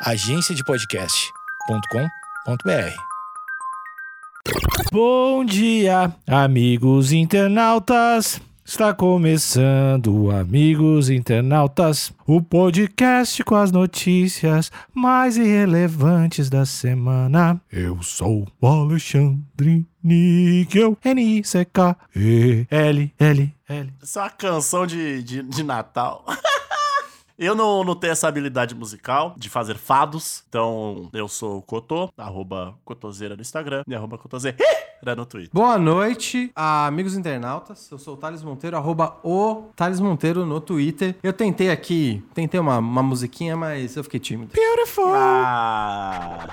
agenciadepodcast.com.br. Bom dia, amigos internautas. Está começando, amigos internautas, o podcast com as notícias mais irrelevantes da semana. Eu sou o Alexandre Níquel, N-I-C-K-E-L-L-L. Isso é uma canção de, de, de Natal. Eu não, não tenho essa habilidade musical de fazer fados, então eu sou o Cotô, arroba Cotoseira no Instagram e arroba Cotoseira no Twitter. Boa noite, amigos internautas. Eu sou o Thales Monteiro, arroba o Thales Monteiro no Twitter. Eu tentei aqui, tentei uma, uma musiquinha, mas eu fiquei tímido. Beautiful! Ah.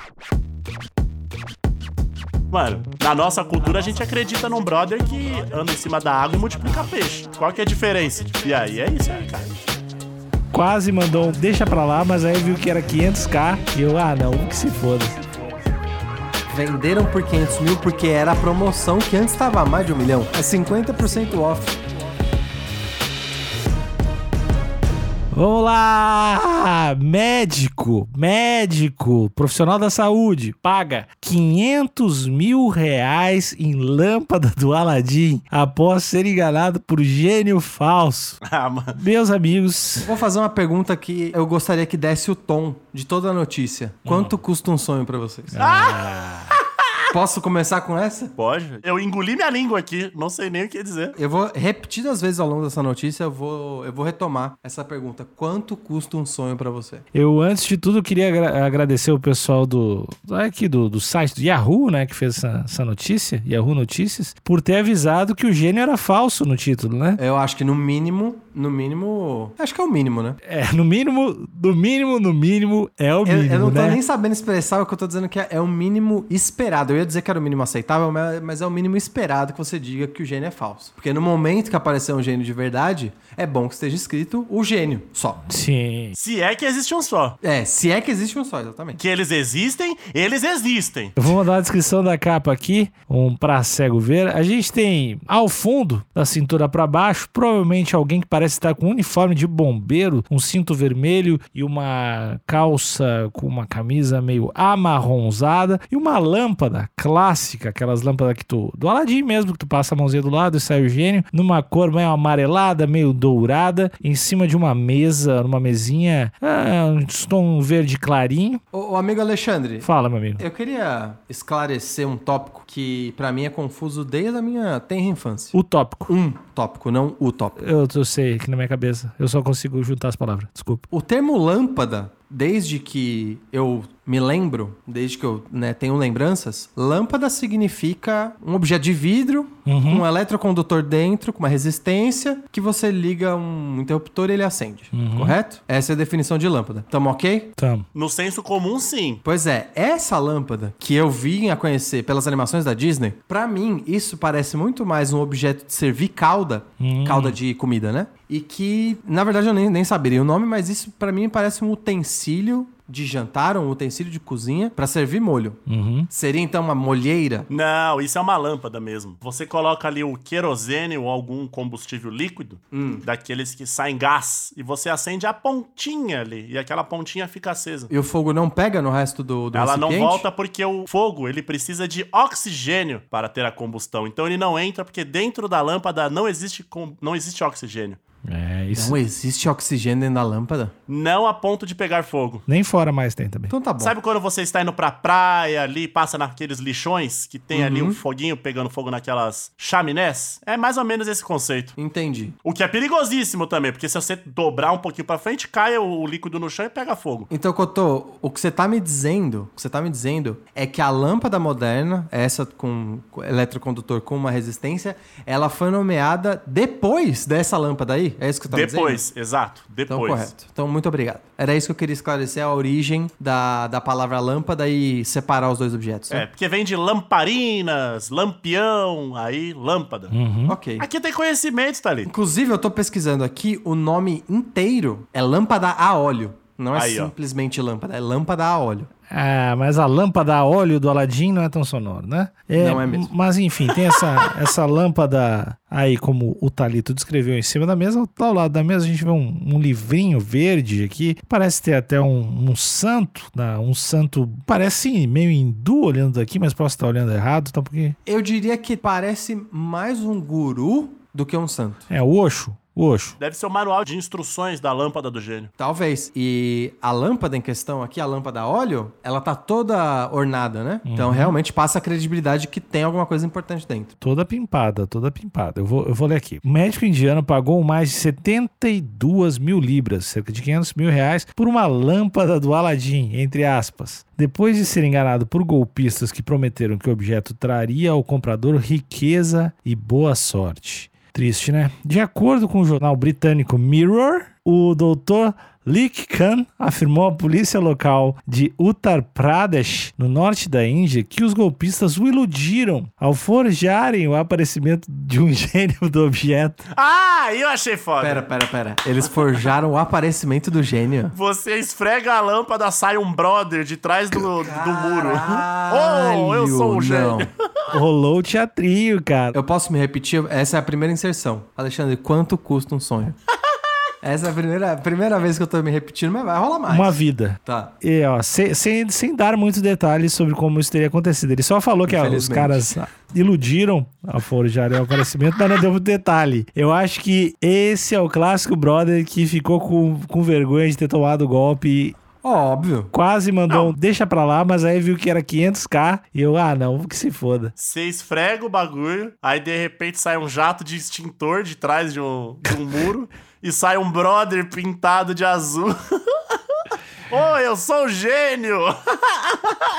Mano, na nossa cultura a gente acredita num brother que anda em cima da água e multiplica peixe. Qual que é a diferença? E aí é isso, né, cara? Quase mandou um deixa pra lá, mas aí viu que era 500k e eu, ah não, que se foda. Venderam por 500 mil porque era a promoção que antes estava mais de um milhão. É 50% off. Vamos lá! Médico, médico, profissional da saúde, paga 500 mil reais em lâmpada do Aladim após ser enganado por gênio falso. Ah, mano. Meus amigos, Vou fazer uma pergunta que eu gostaria que desse o tom de toda a notícia. Quanto custa um sonho pra vocês? Posso começar com essa? Pode? Eu engoli minha língua aqui, não sei nem o que dizer. Eu vou repetidas vezes ao longo dessa notícia, eu vou, eu vou retomar essa pergunta. Quanto custa um sonho pra você? eu antes de tudo queria agra- agradecer o pessoal do aqui do, do site do Yahoo, né, que fez essa, essa notícia, Yahoo Notícias, por ter avisado que o gênio era falso no título, né? Eu acho que no mínimo, no mínimo. Acho que é o mínimo, né? É, no mínimo, no mínimo, no mínimo é o Eu, mínimo, eu não tô né? nem sabendo expressar o que eu tô dizendo que é, é o mínimo esperado. Eu ia dizer que era o mínimo aceitável, mas, mas é o mínimo esperado que você diga que o gênio é falso. Porque no momento que aparecer um gênio de verdade, é bom que esteja escrito o gênio só. Sim. Se é que existe um só. É, se é que existe um só, exatamente. Que eles existem, eles existem. Eu vou mandar a descrição da capa aqui, um pra cego ver. A gente tem ao fundo, da cintura pra baixo, provavelmente alguém que parece estar com um uniforme de bombeiro, um cinto vermelho e uma calça com uma camisa meio amarronzada e uma lâmpada clássica, aquelas lâmpadas que tu do Aladim mesmo, que tu passa a mãozinha do lado e sai o gênio, numa cor meio amarelada, meio dourada, em cima de uma mesa, numa mesinha, ah, um tom verde clarinho. Ô, ô, amigo Alexandre, Fala, meu amigo. eu queria esclarecer um tópico que pra mim é confuso desde a minha tenra infância. O tópico. Um tópico, não o tópico. Eu, eu sei aqui na minha cabeça. Eu só consigo juntar as palavras. Desculpa. O termo lâmpada, desde que eu me lembro, desde que eu né, tenho lembranças, lâmpada significa um objeto de vidro com um eletrocondutor dentro, com uma resistência, que você liga um interruptor e ele acende. Correto? Essa é a definição de lâmpada. Tamo ok? Tamo. No senso comum, sim. Pois é, essa lâmpada que eu vim a conhecer pelas animações da Disney, pra mim isso parece muito mais um objeto de servir calda, calda de comida, né? E que, na verdade, eu nem, nem saberia o nome, mas isso pra mim parece um utensílio de jantar, um utensílio de cozinha pra servir molho. Uhum. Seria então uma molheira? Não, isso é uma lâmpada mesmo. Você coloca ali o querosene ou algum combustível líquido, daqueles que saem gás, e você acende a pontinha ali, e aquela pontinha fica acesa. E o fogo não pega no resto do, do Ela não recipiente? volta porque o fogo, ele precisa de oxigênio para ter a combustão. Então ele não entra porque dentro da lâmpada não existe, com- não existe oxigênio. É isso. Não existe oxigênio dentro da lâmpada? Não a ponto de pegar fogo. Nem fora mais tem também. Então tá bom. Sabe quando você está indo pra praia ali, passa naqueles lixões que tem ali Uhum. um foguinho pegando fogo naquelas chaminés? É mais ou menos esse conceito. Entendi. O que é perigosíssimo também, porque se você dobrar um pouquinho pra frente, cai o, líquido no chão e pega fogo. Então, Cotô, o que você tá me dizendo, o que você tá me dizendo é que a lâmpada moderna, essa com com eletrocondutor com uma resistência, ela foi nomeada depois dessa lâmpada aí? É isso que você dizendo? Depois, exato, Então, depois. correto. Então, muito obrigado. Era isso que eu queria esclarecer, a origem da, da palavra lâmpada e separar os dois objetos. É, Né? porque vem de lamparinas, lampião, aí lâmpada. Uhum. Ok. Aqui tem conhecimento, tá ali. Inclusive, eu tô pesquisando aqui, o nome inteiro é lâmpada a óleo. Não é Aí, ó. simplesmente lâmpada, é lâmpada a óleo. Ah, mas a lâmpada a óleo do Aladim não é tão sonoro, né? Não é mesmo. Mas enfim, tem essa, essa lâmpada aí, como o Talito descreveu em cima da mesa. Ao lado da mesa a gente vê um, um livrinho verde aqui. Parece ter até um, um santo, né? um santo, parece meio hindu olhando daqui, mas posso estar olhando errado, tá? Porque Eu diria que parece mais um guru do que um santo. é o Osho, o Osho. Deve ser o manual de instruções da lâmpada do gênio. Talvez. E a lâmpada em questão aqui, a lâmpada a óleo, ela tá toda ornada, né? Então realmente passa a credibilidade que tem alguma coisa importante dentro. Toda pimpada, toda pimpada. Eu vou, eu vou ler aqui. O médico indiano pagou mais de 72 mil libras, cerca de 500 mil reais, por uma lâmpada do Aladim, entre aspas. Depois de ser enganado por golpistas que prometeram que o objeto traria ao comprador riqueza e boa sorte. Triste, né? De acordo com o jornal britânico Mirror, o doutor Lik Khan afirmou à polícia local de Uttar Pradesh, no norte da Índia, que os golpistas o iludiram ao forjarem o aparecimento de um gênio do objeto. Ah, eu achei foda. Pera, pera, pera. Eles forjaram o aparecimento do gênio. Você esfrega a lâmpada, sai um brother de trás do, do muro. Oh, eu sou o gênio. não. Rolou o teatrinho, cara. Eu posso me repetir? Essa é a primeira inserção. Alexandre, quanto custa um sonho? Essa é a primeira, primeira vez que eu tô me repetindo, mas vai rolar mais. Uma vida. Tá. E, ó, sem, sem, sem dar muitos detalhes sobre como isso teria acontecido. Ele só falou que ó, os caras iludiram a forjarem o aparecimento, mas não deu muito detalhe. Eu acho que esse é o clássico brother que ficou com, com vergonha de ter tomado o golpe Óbvio. quase mandou Não. um deixa pra lá, mas aí viu que era 500k e eu, ah, não, que se foda. Você esfrega o bagulho, aí de repente sai um jato de extintor de trás de um, de um muro e sai um brother pintado de azul. Ô, eu sou o gênio!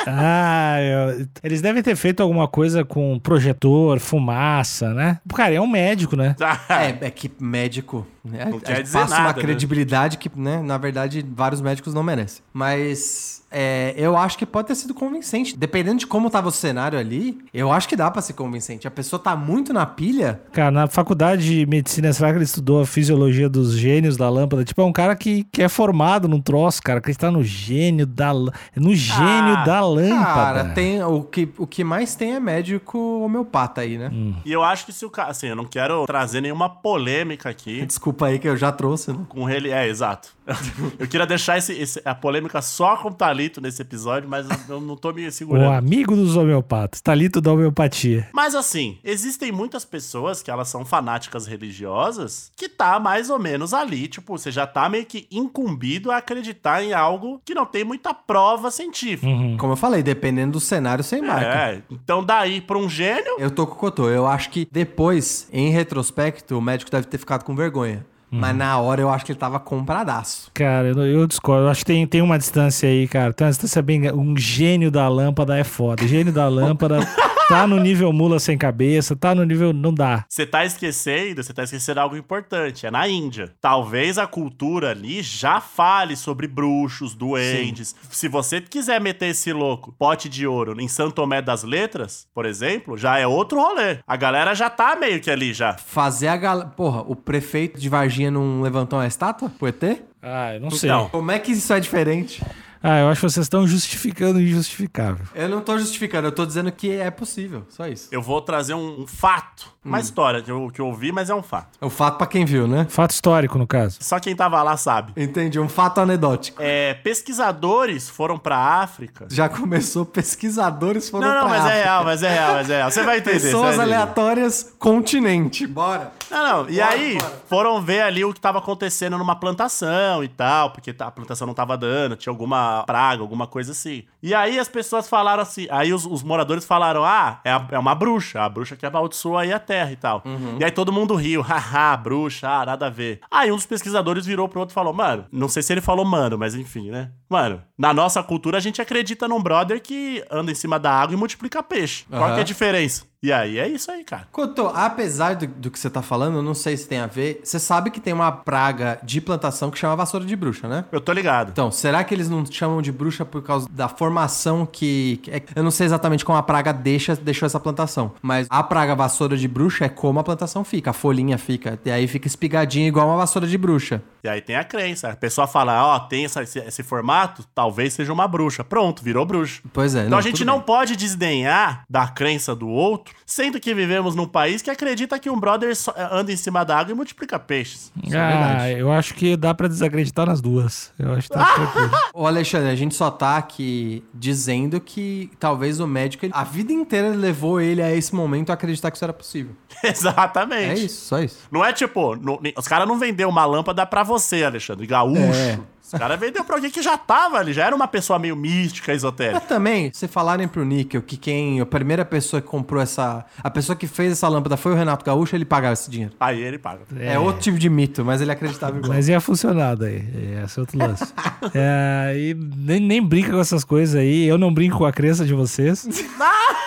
Ah, eu- eles devem ter feito alguma coisa com projetor, fumaça, né? Cara, é um médico, né? É, é que médico né, Não quer dizer passa uma nada, né? credibilidade que, né, na verdade, vários médicos não merecem. Mas é, eu acho que pode ter sido convincente. Dependendo de como tava o cenário ali, eu acho que dá pra ser convincente. A pessoa tá muito na pilha. Cara, na faculdade de medicina, será que ele estudou a fisiologia dos gênios da lâmpada? Tipo, é um cara que, que é formado num troço, cara, que está no gênio da no gênio Ah, da lâmpada. Cara, tem, o, que, o que mais tem é médico homeopata aí, né? E eu acho que se o cara. Assim, eu não quero trazer nenhuma polêmica aqui. Desculpa aí que eu já trouxe, né? Com ele. É, exato. Eu queria deixar esse, esse- a polêmica só com o Talito nesse episódio, mas eu não tô me O segurando. amigo dos homeopatas, talito da homeopatia. Mas assim, existem muitas pessoas que elas são fanáticas religiosas que tá mais ou menos ali, tipo, você já tá meio que incumbido a acreditar em algo que não tem muita prova científica. Uhum. Como eu falei, dependendo do cenário, sem marca. É, então daí pra um gênio, Eu tô com o Cotô. Eu acho que depois, em retrospecto, o médico deve ter ficado com vergonha. Mas na hora eu acho que ele tava compradaço. Cara, eu, eu discordo. Eu acho que tem, tem uma distância aí, cara. Tem uma distância bem. Um gênio da lâmpada é foda. Gênio da lâmpada tá no nível mula sem cabeça, tá no nível. Não dá. você tá esquecendo, você tá esquecendo algo importante, é na Índia. Talvez a cultura ali já fale sobre bruxos, duendes. Se você quiser meter esse louco, pote de ouro, em Santo Tomé das Letras, por exemplo, já é outro rolê. A galera já tá meio que ali já. Fazer a galera. Porra, o prefeito de Varginha não levantou uma estátua pro ET? Ah, eu não sei. Então. Como é que isso é diferente? Ah, eu acho que vocês estão justificando o injustificável. Eu não tô justificando, eu tô dizendo que é possível. Só isso. Eu vou trazer um, um fato, uma história que eu, que eu ouvi, mas é um fato. É um fato pra quem viu, né? Fato histórico, no caso. Só quem tava lá sabe. Entendi, um fato anedótico. É, pesquisadores foram pra África. Já começou, pesquisadores foram Não, não, pra mas é África. real, mas é real, mas é real. Você vai entender. você vai Pessoas entender. aleatórias, continente. Bora. Não, não. E Bora, aí, bora. foram ver ali o que tava acontecendo numa plantação e tal, porque a plantação não tava dando, tinha alguma praga, alguma coisa assim. E aí as pessoas falaram assim, aí os, os moradores falaram, ah, é, a- é uma bruxa, a bruxa que amaldiçoa aí a terra e tal. Uhum. E aí todo mundo riu, haha, bruxa, ah, nada a ver. Aí um dos pesquisadores virou pro outro e falou, mano, não sei se ele falou mano, mas enfim, né? Mano, na nossa cultura a gente acredita num brother que anda em cima da água e multiplica peixe. Qual Aham. que é a diferença? E aí é isso aí, cara. Cotô, apesar do, do que você tá falando, eu não sei se tem a ver. Você sabe que tem uma praga de plantação que chama vassoura de bruxa, né? Eu tô ligado. Então, será que eles não chamam de bruxa por causa da formação que. é- eu não sei exatamente como a praga deixa, deixou essa plantação. Mas a praga vassoura de bruxa é como a plantação fica. A folhinha fica. E aí fica espigadinha igual uma vassoura de bruxa. E aí tem a crença. A pessoa fala, ó, tem essa- esse, esse formato, talvez seja uma bruxa. Pronto, virou bruxa. Pois é. Então a gente não bem. pode desdenhar da crença do outro, sendo que vivemos num país que acredita que um brother só- anda em cima da água e multiplica peixes. Isso é ah, verdade. eu acho que dá pra desacreditar nas duas. Eu acho que tá tranquilo. Ô, Alexandre, a gente só tá aqui dizendo que talvez o médico, ele- a vida inteira levou ele a esse momento a acreditar que isso era possível. Exatamente. É isso, só isso. Não é tipo, os caras não vendeu uma lâmpada pra você, Alexandre, gaúcho. É. Os caras vendeu pra alguém que já tava ali, já era uma pessoa meio mística, esotérica. Mas também, se falarem pro Níquel que quem, a primeira pessoa que comprou essa, a pessoa que fez essa lâmpada foi o Renato Gaúcho, ele pagava esse dinheiro. Aí ele paga. É, outro tipo de mito, mas ele acreditava igual. Mas ia funcionar daí. Esse é outro lance. É, e nem, nem brinca com essas coisas aí. Eu não brinco com a crença de vocês.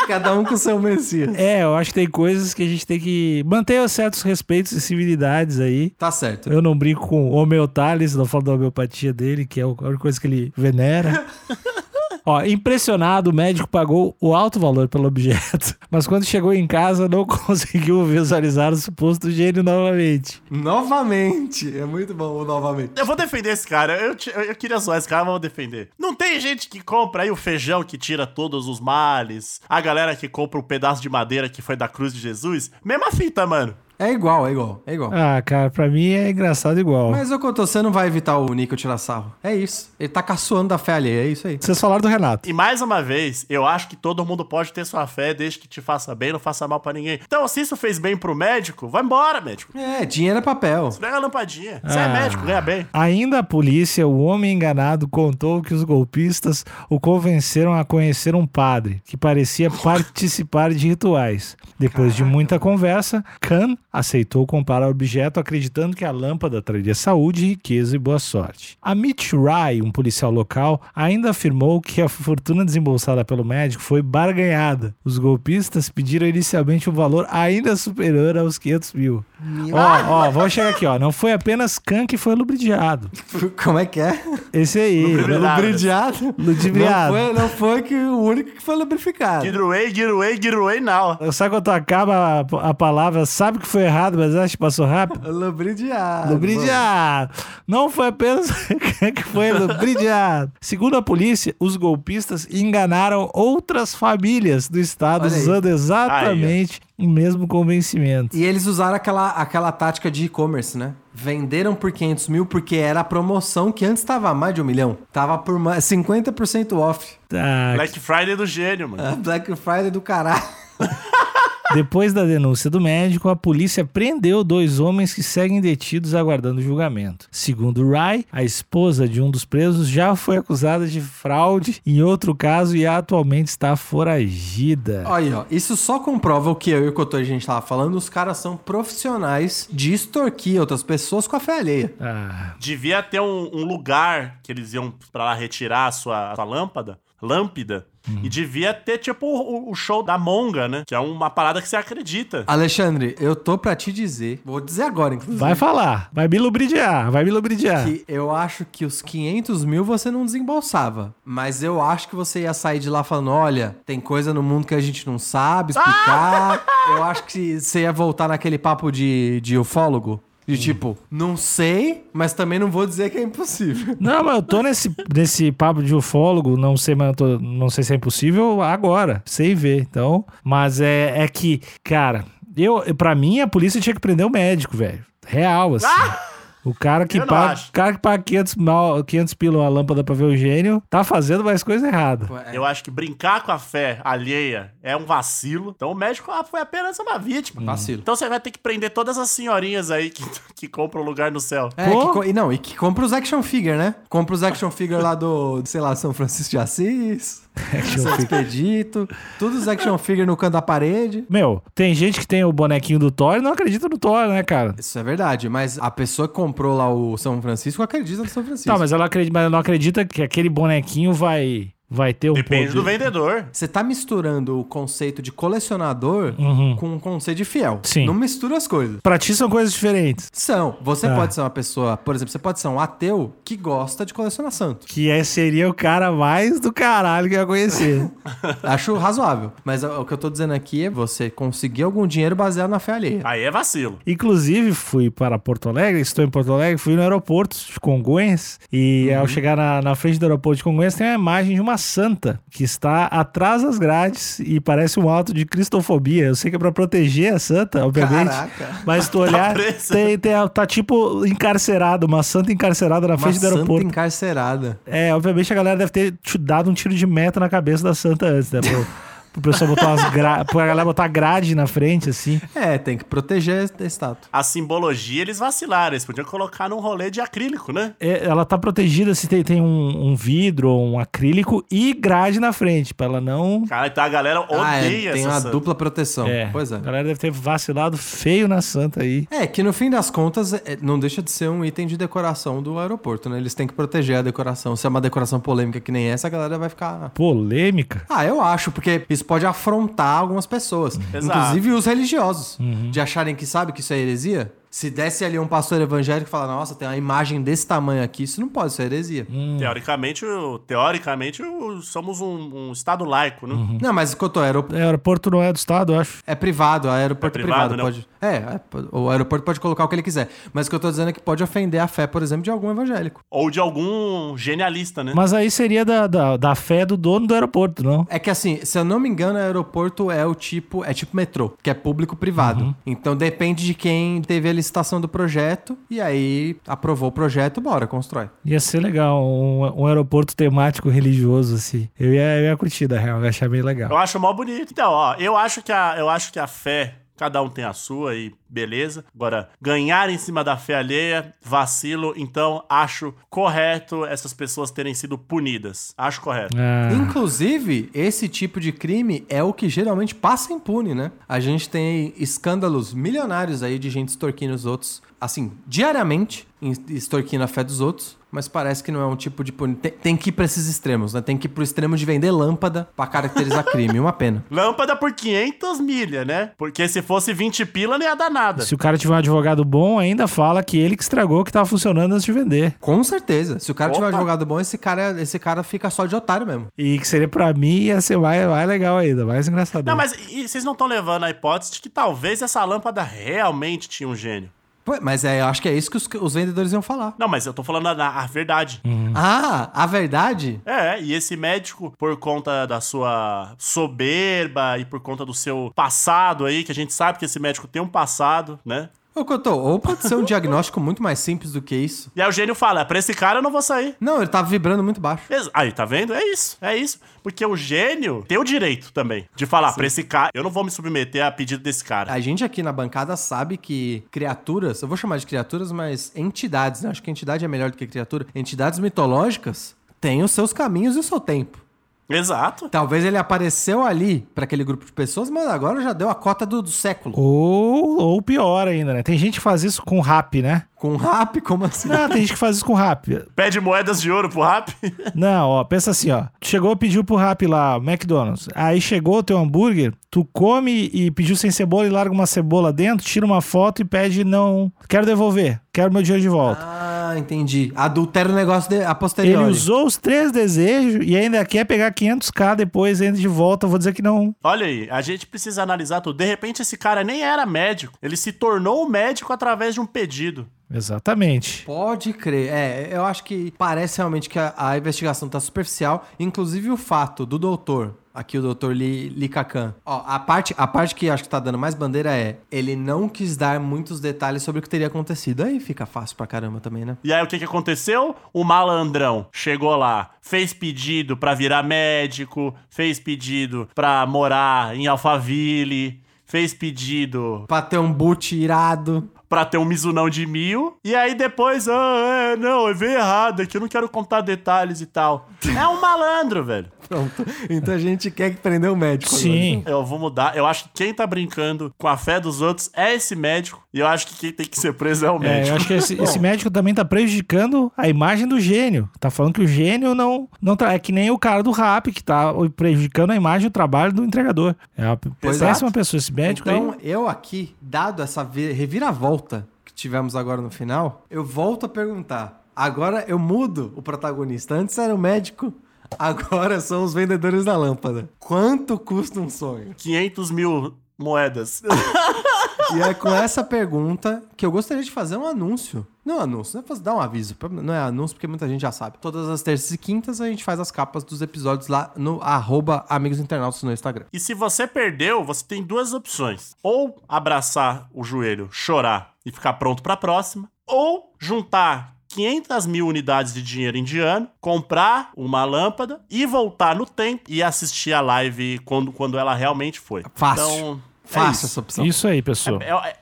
Cada um com o seu Messias. É, eu acho que tem coisas que a gente tem que manter certos respeitos e civilidades aí. Tá certo. Eu não brinco com o homeotales, não falo da homeopatia dele, que é a única coisa que ele venera. Ó, impressionado, o médico pagou o alto valor pelo objeto, mas quando chegou em casa não conseguiu visualizar o suposto gênio novamente. Novamente. É muito bom o novamente. Eu vou defender esse cara. Eu, te- eu- eu queria zoar esse cara, mas vou defender. Não tem gente que compra aí o feijão que tira todos os males. A galera que compra o pedaço de madeira que foi da cruz de Jesus. Mesma fita, mano. É igual, é igual, é igual. Ah, cara, pra mim é engraçado igual. Mas, ô Cotô, você não vai evitar o Níquel tirar sarro. É isso. Ele tá caçoando da fé alheia, é isso aí. Vocês falaram do Renato. E mais uma vez, eu acho que todo mundo pode ter sua fé desde que te faça bem, não faça mal pra ninguém. Então, se isso fez bem pro médico, vai embora, médico. É, dinheiro é papel. Pega a lampadinha. Você é Ah. médico, ganha bem. Ainda a polícia, o homem enganado contou que os golpistas o convenceram a conhecer um padre que parecia participar de rituais. Depois de muita conversa, Khan aceitou comprar o objeto acreditando que a lâmpada traria saúde, riqueza e boa sorte. Amit Rai, um policial local, ainda afirmou que a fortuna desembolsada pelo médico foi barganhada. Os golpistas pediram inicialmente um valor ainda superior aos 500 mil. Ó, ó, vamos chegar aqui, ó. Não foi apenas Khan que foi lubridiado. Como é que é? Esse aí. Lubrificado. Lubridiado. Ludibriado. Não foi, não foi que o único que foi lubrificado. Away, get away now. Sabe quando acaba a, a palavra, sabe que foi errado, mas acha que passou rápido? Lubridiado. Lubridiado. Não foi apenas que foi lubridiado. Segundo a polícia, os golpistas enganaram outras famílias do estado aí. usando exatamente o mesmo convencimento. E eles usaram aquela, aquela tática de e-commerce, né? Venderam por 500 mil porque era a promoção que antes tava a mais de um milhão. Tava por mais, 50% off. Tá, Black Friday do gênio, mano. Black Friday do caralho. Depois da denúncia do médico, a polícia prendeu dois homens que seguem detidos aguardando julgamento. Segundo Rai, a esposa de um dos presos já foi acusada de fraude em outro caso e atualmente está foragida. Olha aí, ó. Isso só comprova o que eu e o Cotô a gente tava falando. Os caras são profissionais de extorquir outras pessoas com a fé alheia. Ah, Devia ter um, um lugar que eles iam pra lá retirar a sua, sua lâmpada. Lâmpida. E devia ter, tipo, o, o show da Monga, né? Que é uma parada que você acredita. Alexandre, eu tô pra te dizer, vou dizer agora, inclusive. vai falar, vai me lubridiar, vai me lubridiar. Que eu acho que os 500 mil você não desembolsava. Mas eu acho que você ia sair de lá falando: olha, tem coisa no mundo que a gente não sabe explicar. eu acho que você ia voltar naquele papo de, de ufólogo. De tipo, não sei, mas também não vou dizer que é impossível. Não, mas eu tô nesse, nesse papo de ufólogo, não sei, mas eu tô- não sei se é impossível agora, sei ver. Então, mas é, é que, cara, eu, para mim a polícia tinha que prender o médico, velho. Real, assim. O cara que paga, o cara que paga 500, mal, 500 pila a lâmpada pra ver o gênio, tá fazendo mais coisa errada. É. Eu acho que brincar com a fé alheia é um vacilo. Então o médico ah, foi apenas uma vítima. Vacilo. Então você vai ter que prender todas as senhorinhas aí que, que compram lugar no céu. É, Pô. que e não, e que compra os action figure, né? Compra os action figure lá do, sei lá, São Francisco de Assis, Action. Expedito, todos os action figure no canto da parede. Meu, tem gente que tem o bonequinho do Thor e não acredita no Thor, né, cara? Isso é verdade, mas a pessoa que comprou lá o São Francisco acredita no São Francisco. Tá, mas ela, acredita, mas ela não acredita que aquele bonequinho vai vai ter um Depende poder. do vendedor. Você tá misturando o conceito de colecionador Uhum. com o conceito de fiel. Sim. Não mistura as coisas. Pra ti são coisas diferentes. São. Você Ah. pode ser uma pessoa, por exemplo, você pode ser um ateu que gosta de colecionar santo. Que é, seria o cara mais do caralho que eu ia conhecer. Acho razoável. Mas o que eu tô dizendo aqui é você conseguir algum dinheiro baseado na fé alheia. Aí é vacilo. Inclusive, fui para Porto Alegre, estou em Porto Alegre, fui no aeroporto de Congonhas e Uhum. ao chegar na, na frente do aeroporto de Congonhas tem uma imagem de uma santa que está atrás das grades e parece um ato de cristofobia. Eu sei que é para proteger a santa, obviamente. Caraca. Mas tu olhar, presa. tem, tem, a- tá tipo encarcerado, uma santa encarcerada na Uma frente do santa aeroporto. encarcerada. É, obviamente a galera deve ter te dado um tiro de meta na cabeça da santa antes, né? pro pessoal botar umas gra... pra galera botar grade na frente, assim. É, tem que proteger a estátua. A simbologia eles vacilaram. Eles podiam colocar num rolê de acrílico, né? É, ela tá protegida se tem, tem um, um vidro ou um acrílico e grade na frente, pra ela não. Cara, então a galera odeia ah, é, tem essa uma santa. dupla proteção. É, Pois é. A galera deve ter vacilado feio na santa aí. É, que no fim das contas é, não deixa de ser um item de decoração do aeroporto, né? Eles têm que proteger a decoração. Se é uma decoração polêmica que nem essa, a galera vai ficar. Polêmica. Ah, eu acho, porque isso pode afrontar algumas pessoas. Exato. Inclusive os religiosos. Uhum. De acharem que sabe que isso é heresia. Se desse ali um pastor evangélico e falar, nossa, tem uma imagem desse tamanho aqui, isso não pode ser heresia. Hum. Teoricamente, teoricamente somos um, um estado laico, né? Uhum. Não, mas Cotô, aeroporto É, o aeroporto não é do estado, eu acho. é privado, aeroporto É é privado, privado. não? pode... É, é, o aeroporto pode colocar o que ele quiser. Mas o que eu tô dizendo é que pode ofender a fé, por exemplo, de algum evangélico. Ou de algum genialista, né? Mas aí seria da, da, da fé do dono do aeroporto, não? É que assim, se eu não me engano, aeroporto é o tipo, é tipo metrô, que é público-privado. Uhum. Então depende de quem teve a licitação do projeto e aí aprovou o projeto, bora, constrói. Ia ser legal, um, um aeroporto temático religioso, assim. Eu ia, eu ia curtir, da real, eu ia achar bem legal. Eu acho mó bonito. Então, ó, eu acho que a, eu acho que a fé, cada um tem a sua e beleza. Agora, ganhar em cima da fé alheia, vacilo, então acho correto essas pessoas terem sido punidas. Acho correto. Ah, Inclusive, esse tipo de crime é o que geralmente passa impune, né? A gente tem escândalos milionários aí de gente extorquindo os outros, assim, diariamente, em- extorquindo a fé dos outros. Mas parece que não é um tipo de puni... Tem, tem que ir pra esses extremos, né? Tem que ir pro extremo de vender lâmpada pra caracterizar crime. Uma pena. Lâmpada por 500 milha, né? Porque se fosse 20 pila, não ia dar nada. se o cara tiver um advogado bom, ainda fala que ele que estragou que tava funcionando antes de vender. Com certeza. Se o cara tiver um Opa. advogado bom, esse cara, esse cara fica só de otário mesmo. E que seria pra mim ia ser mais, mais legal ainda, mais engraçado. Não, mas e vocês não estão levando a hipótese de que talvez essa lâmpada realmente tinha um gênio. Pô, Mas é, eu acho que é isso que os, os vendedores iam falar. Não, mas eu tô falando a, a verdade. Ah, a verdade? É, e esse médico, por conta da sua soberba e por conta do seu passado aí, que a gente sabe que esse médico tem um passado, né? Ô, Cotô, ou pode ser um diagnóstico muito mais simples do que isso. E aí o gênio fala: pra esse cara eu não vou sair. Não, ele tava vibrando muito baixo. Ex- Aí, tá vendo? É isso, é isso. Porque o gênio tem o direito também de falar pra esse cara, eu não vou me submeter a pedido desse cara. A gente aqui na bancada sabe que criaturas, eu vou chamar de criaturas, mas entidades, né? Acho que entidade é melhor do que criatura. Entidades mitológicas têm os seus caminhos e o seu tempo. Exato. Talvez ele apareceu ali pra aquele grupo de pessoas, mas agora já deu a cota do, do século. Ou, ou pior ainda, né? Tem gente que faz isso com rap, né? Com rap, como assim? Não, tem gente que faz isso com rap. Pede moedas de ouro pro rap. Não, ó, pensa assim, ó. Tu chegou, pediu pro rap lá, McDonald's. Aí chegou o teu hambúrguer, tu come e pediu sem cebola e larga uma cebola dentro, tira uma foto e pede não, quero devolver, quero meu dinheiro de volta. Ah, entendi. Adultera o negócio de, a posteriori. Ele usou os três desejos e ainda quer pegar 500k depois, ainda de volta, vou dizer que não. Olha aí, a gente precisa analisar tudo. De repente esse cara nem era médico, ele se tornou médico através de um pedido. Exatamente. Pode crer. É, eu acho que parece realmente que a, a investigação tá superficial. Inclusive o fato do doutor, aqui o doutor Li, Li Kakan. Ó, a parte, a parte que acho que tá dando mais bandeira é ele não quis dar muitos detalhes sobre o que teria acontecido. Aí fica fácil pra caramba também, né? E aí o que que aconteceu? O malandrão chegou lá, fez pedido pra virar médico, fez pedido pra morar em Alphaville, fez pedido Pra ter um boot irado. pra ter um Mizunão de mil. E aí depois, ah, é, não, eu veio errado aqui, eu não quero contar detalhes e tal. É um malandro, velho. Pronto. Então a gente quer que prender o médico. Sim. Eu vou mudar. Eu acho que quem tá brincando com a fé dos outros é esse médico. E eu acho que quem tem que ser preso é o É, médico. eu acho que esse, esse médico também tá prejudicando a imagem do gênio. Tá falando que o gênio não. não tá, é que nem o cara do rap, que tá prejudicando a imagem e o trabalho do entregador. É uma péssima Exato. pessoa. Esse médico Então, aí. eu aqui, dado essa vi- reviravolta que tivemos agora no final, eu volto a perguntar. Agora eu mudo o protagonista. Antes era o médico, agora são os vendedores da lâmpada. Quanto custa um sonho? 500 mil moedas. E é com essa pergunta que eu gostaria de fazer um anúncio. Não anúncio, não é dar um aviso. Não é anúncio porque muita gente já sabe. Todas as terças e quintas a gente faz as capas dos episódios lá no arroba Amigos Internautas no Instagram. E se você perdeu, você tem duas opções. Ou abraçar o joelho, chorar e ficar pronto pra próxima. Ou juntar 500 mil unidades de dinheiro indiano, comprar uma lâmpada e voltar no tempo e assistir a live quando, quando ela realmente foi. Fácil. Então, é Faça isso. essa opção. Isso aí, pessoal. É- é-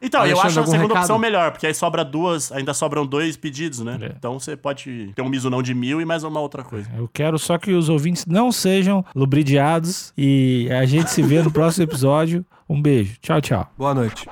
então, eu Alexandre, acho a segunda recado? opção melhor, porque aí sobra duas, ainda sobram dois pedidos, né? É. Então você pode ter um misunão de mil e mais uma outra coisa. Eu quero só que os ouvintes não sejam lubridiados e a gente se vê no próximo episódio. Um beijo. Tchau, tchau. Boa noite.